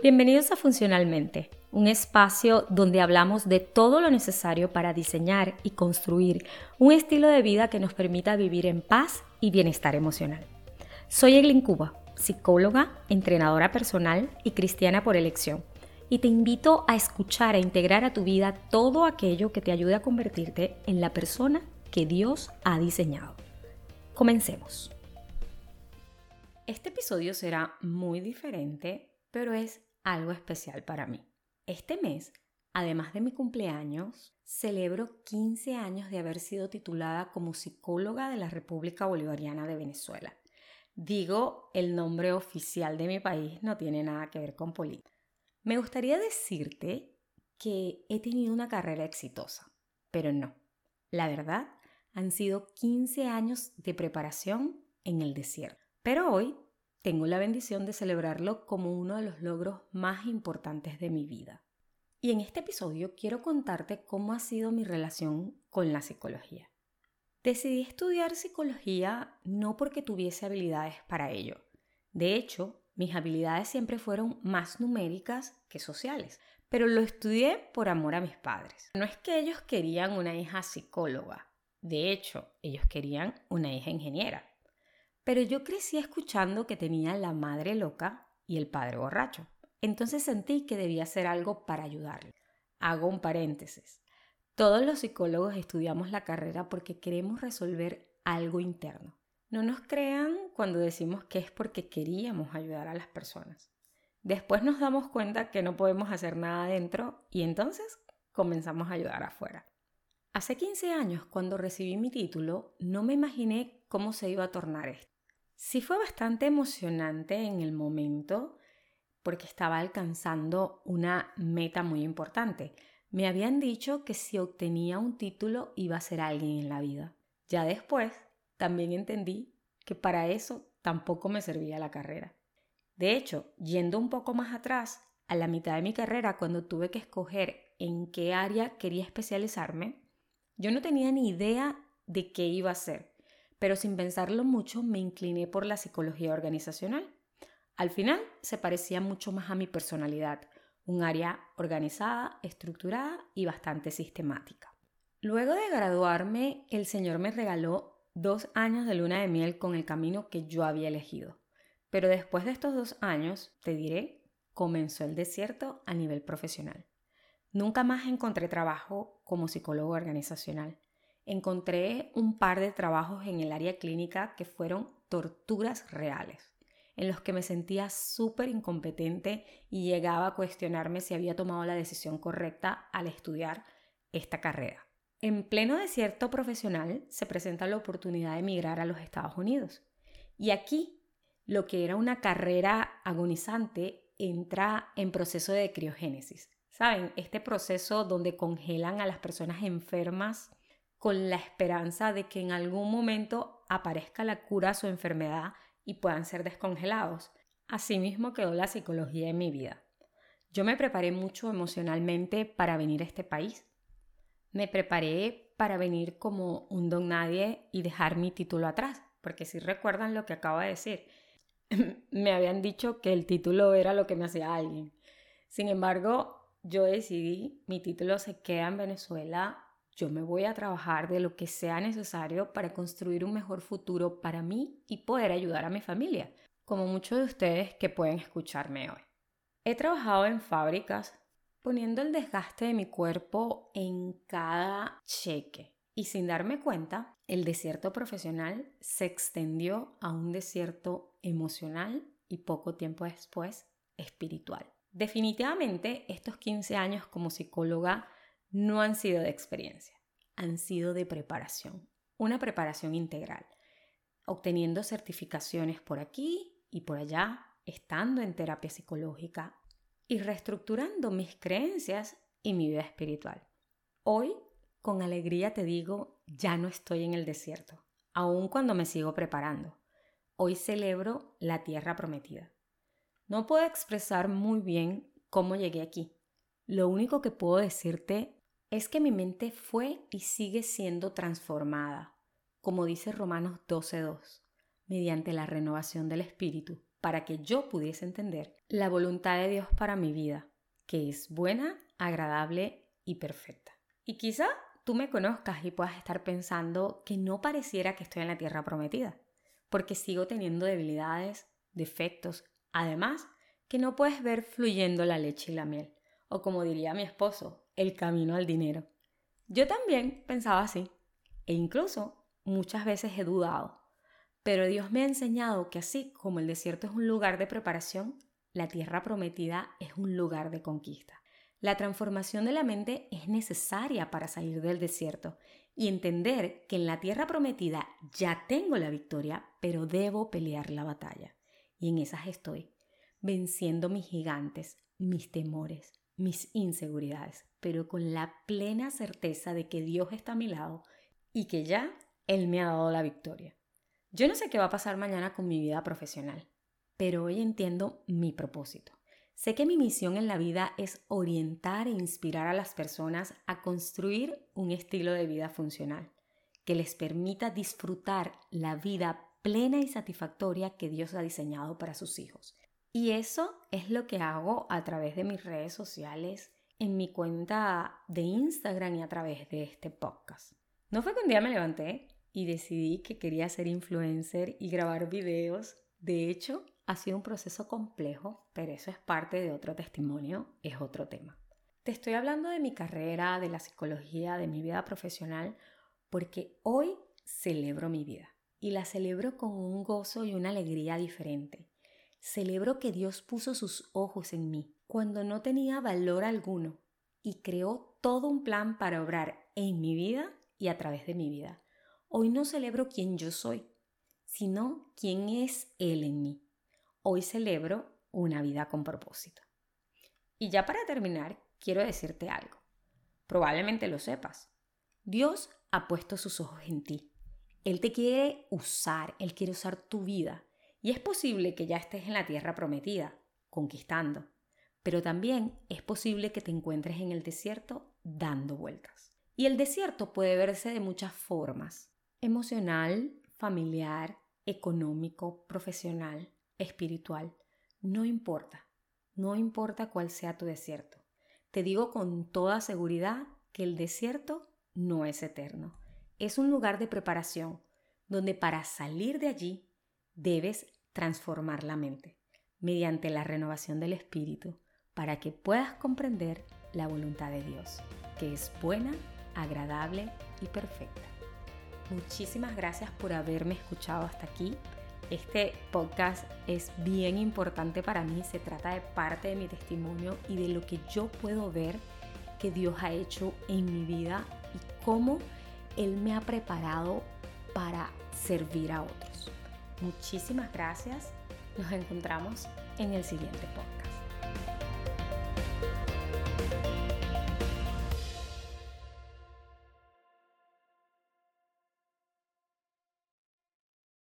Bienvenidos a Funcionalmente, un espacio donde hablamos de todo lo necesario para diseñar y construir un estilo de vida que nos permita vivir en paz y bienestar emocional. Soy Eglin Cuba, psicóloga, entrenadora personal y cristiana por elección, y te invito a escuchar e integrar a tu vida todo aquello que te ayude a convertirte en la persona que Dios ha diseñado. Comencemos. Este episodio será muy diferente, pero es algo especial para mí. Este mes, además de mi cumpleaños, celebro 15 años de haber sido titulada como psicóloga de la República Bolivariana de Venezuela. Digo, el nombre oficial de mi país no tiene nada que ver con política. Me gustaría decirte que he tenido una carrera exitosa, pero no. La verdad, han sido 15 años de preparación en el desierto. Pero hoy tengo la bendición de celebrarlo como uno de los logros más importantes de mi vida. Y en este episodio quiero contarte cómo ha sido mi relación con la psicología. Decidí estudiar psicología no porque tuviese habilidades para ello. De hecho, mis habilidades siempre fueron más numéricas que sociales, pero lo estudié por amor a mis padres. No es que ellos querían una hija psicóloga, de hecho, ellos querían una hija ingeniera. Pero yo crecí escuchando que tenía la madre loca y el padre borracho. Entonces sentí que debía hacer algo para ayudarle. Hago un paréntesis. Todos los psicólogos estudiamos la carrera porque queremos resolver algo interno. No nos crean cuando decimos que es porque queríamos ayudar a las personas. Después nos damos cuenta que no podemos hacer nada adentro y entonces comenzamos a ayudar afuera. Hace 15 años, cuando recibí mi título, no me imaginé cómo se iba a tornar esto. Sí fue bastante emocionante en el momento porque estaba alcanzando una meta muy importante. Me habían dicho que si obtenía un título iba a ser alguien en la vida. Ya después también entendí que para eso tampoco me servía la carrera. De hecho, yendo un poco más atrás, a la mitad de mi carrera, cuando tuve que escoger en qué área quería especializarme, yo no tenía ni idea de qué iba a hacer pero sin pensarlo mucho me incliné por la psicología organizacional. Al final se parecía mucho más a mi personalidad, un área organizada, estructurada y bastante sistemática. Luego de graduarme, el Señor me regaló dos años de luna de miel con el camino que yo había elegido. Pero después de estos dos años, te diré, comenzó el desierto a nivel profesional. Nunca más encontré trabajo como psicólogo organizacional encontré un par de trabajos en el área clínica que fueron torturas reales, en los que me sentía súper incompetente y llegaba a cuestionarme si había tomado la decisión correcta al estudiar esta carrera. En pleno desierto profesional se presenta la oportunidad de emigrar a los Estados Unidos. Y aquí, lo que era una carrera agonizante entra en proceso de criogénesis. ¿Saben? Este proceso donde congelan a las personas enfermas con la esperanza de que en algún momento aparezca la cura a su enfermedad y puedan ser descongelados. Asimismo quedó la psicología en mi vida. Yo me preparé mucho emocionalmente para venir a este país. Me preparé para venir como un don nadie y dejar mi título atrás, porque si recuerdan lo que acabo de decir, me habían dicho que el título era lo que me hacía alguien. Sin embargo, yo decidí, mi título se queda en Venezuela yo me voy a trabajar de lo que sea necesario para construir un mejor futuro para mí y poder ayudar a mi familia, como muchos de ustedes que pueden escucharme hoy. He trabajado en fábricas poniendo el desgaste de mi cuerpo en cada cheque y sin darme cuenta, el desierto profesional se extendió a un desierto emocional y poco tiempo después espiritual. Definitivamente estos 15 años como psicóloga no han sido de experiencia, han sido de preparación, una preparación integral, obteniendo certificaciones por aquí y por allá, estando en terapia psicológica y reestructurando mis creencias y mi vida espiritual. Hoy, con alegría te digo, ya no estoy en el desierto, aun cuando me sigo preparando. Hoy celebro la tierra prometida. No puedo expresar muy bien cómo llegué aquí. Lo único que puedo decirte es que mi mente fue y sigue siendo transformada, como dice Romanos 12.2, mediante la renovación del espíritu, para que yo pudiese entender la voluntad de Dios para mi vida, que es buena, agradable y perfecta. Y quizá tú me conozcas y puedas estar pensando que no pareciera que estoy en la tierra prometida, porque sigo teniendo debilidades, defectos, además que no puedes ver fluyendo la leche y la miel, o como diría mi esposo, el camino al dinero. Yo también pensaba así, e incluso muchas veces he dudado, pero Dios me ha enseñado que así como el desierto es un lugar de preparación, la tierra prometida es un lugar de conquista. La transformación de la mente es necesaria para salir del desierto y entender que en la tierra prometida ya tengo la victoria, pero debo pelear la batalla. Y en esas estoy, venciendo mis gigantes, mis temores, mis inseguridades, pero con la plena certeza de que Dios está a mi lado y que ya Él me ha dado la victoria. Yo no sé qué va a pasar mañana con mi vida profesional, pero hoy entiendo mi propósito. Sé que mi misión en la vida es orientar e inspirar a las personas a construir un estilo de vida funcional que les permita disfrutar la vida plena y satisfactoria que Dios ha diseñado para sus hijos. Y eso es lo que hago a través de mis redes sociales, en mi cuenta de Instagram y a través de este podcast. No fue que un día me levanté y decidí que quería ser influencer y grabar videos. De hecho, ha sido un proceso complejo, pero eso es parte de otro testimonio, es otro tema. Te estoy hablando de mi carrera, de la psicología, de mi vida profesional, porque hoy celebro mi vida y la celebro con un gozo y una alegría diferente. Celebro que Dios puso sus ojos en mí cuando no tenía valor alguno y creó todo un plan para obrar en mi vida y a través de mi vida. Hoy no celebro quién yo soy, sino quién es Él en mí hoy celebro una vida con propósito. Y ya para terminar, quiero decirte algo. Probablemente lo sepas. Dios ha puesto sus ojos en ti. Él te quiere usar, Él quiere usar tu vida. Y es posible que ya estés en la tierra prometida, conquistando. Pero también es posible que te encuentres en el desierto dando vueltas. Y el desierto puede verse de muchas formas. Emocional, familiar, económico, profesional espiritual. No importa, no importa cuál sea tu desierto. Te digo con toda seguridad que el desierto no es eterno. Es un lugar de preparación donde para salir de allí debes transformar la mente mediante la renovación del espíritu para que puedas comprender la voluntad de Dios, que es buena, agradable y perfecta. Muchísimas gracias por haberme escuchado hasta aquí. Este podcast es bien importante para mí, se trata de parte de mi testimonio y de lo que yo puedo ver que Dios ha hecho en mi vida y cómo Él me ha preparado para servir a otros. Muchísimas gracias, nos encontramos en el siguiente podcast.